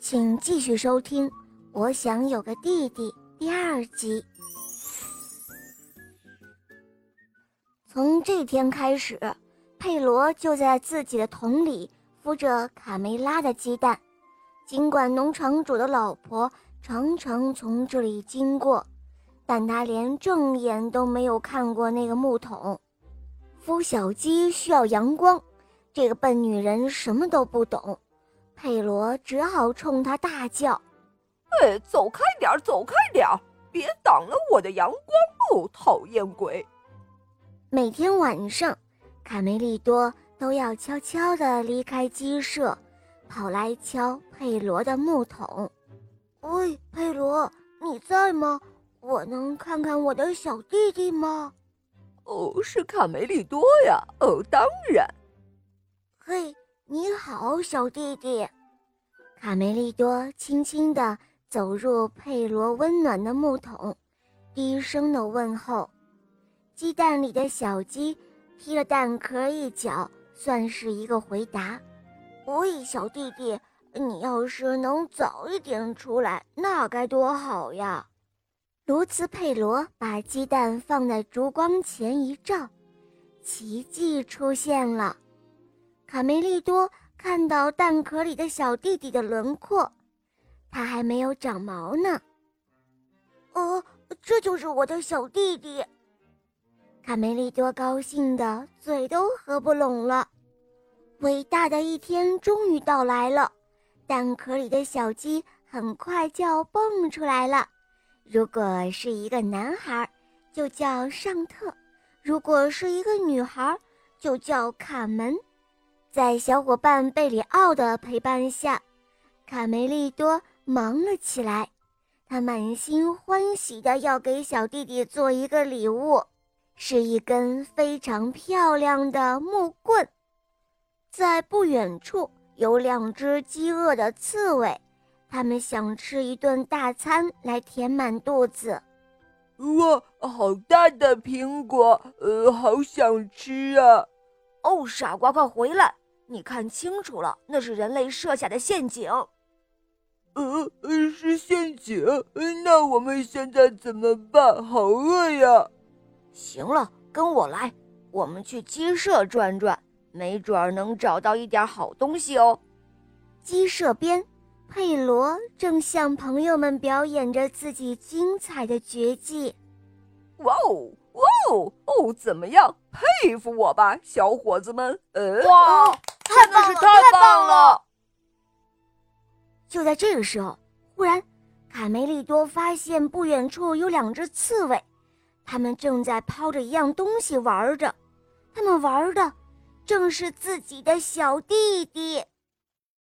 请继续收听《我想有个弟弟》第二集。从这天开始，佩罗就在自己的桶里孵着卡梅拉的鸡蛋。尽管农场主的老婆常常从这里经过，但他连正眼都没有看过那个木桶。孵小鸡需要阳光，这个笨女人什么都不懂。佩罗只好冲他大叫：“哎，走开点儿，走开点儿，别挡了我的阳光！哦，讨厌鬼！”每天晚上，卡梅利多都要悄悄地离开鸡舍，跑来敲佩罗的木桶。“喂，佩罗，你在吗？我能看看我的小弟弟吗？”“哦，是卡梅利多呀。哦，当然。”“嘿。”你好，小弟弟。卡梅利多轻轻地走入佩罗温暖的木桶，低声的问候。鸡蛋里的小鸡踢了蛋壳一脚，算是一个回答。喂，小弟弟，你要是能早一点出来，那该多好呀！卢茨佩罗把鸡蛋放在烛光前一照，奇迹出现了。卡梅利多看到蛋壳里的小弟弟的轮廓，他还没有长毛呢。哦，这就是我的小弟弟。卡梅利多高兴的嘴都合不拢了。伟大的一天终于到来了，蛋壳里的小鸡很快就要蹦出来了。如果是一个男孩，就叫尚特；如果是一个女孩，就叫卡门。在小伙伴贝里奥的陪伴下，卡梅利多忙了起来。他满心欢喜的要给小弟弟做一个礼物，是一根非常漂亮的木棍。在不远处有两只饥饿的刺猬，它们想吃一顿大餐来填满肚子。哇，好大的苹果，呃，好想吃啊！哦，傻瓜，快回来！你看清楚了，那是人类设下的陷阱。呃，是陷阱。那我们现在怎么办？好饿呀！行了，跟我来，我们去鸡舍转转，没准儿能找到一点好东西哦。鸡舍边，佩罗正向朋友们表演着自己精彩的绝技。哇哦！哇哦哦，怎么样？佩服我吧，小伙子们！呃，哇，真的是太棒了！就在这个时候，忽然，卡梅利多发现不远处有两只刺猬，它们正在抛着一样东西玩着，它们玩的正是自己的小弟弟。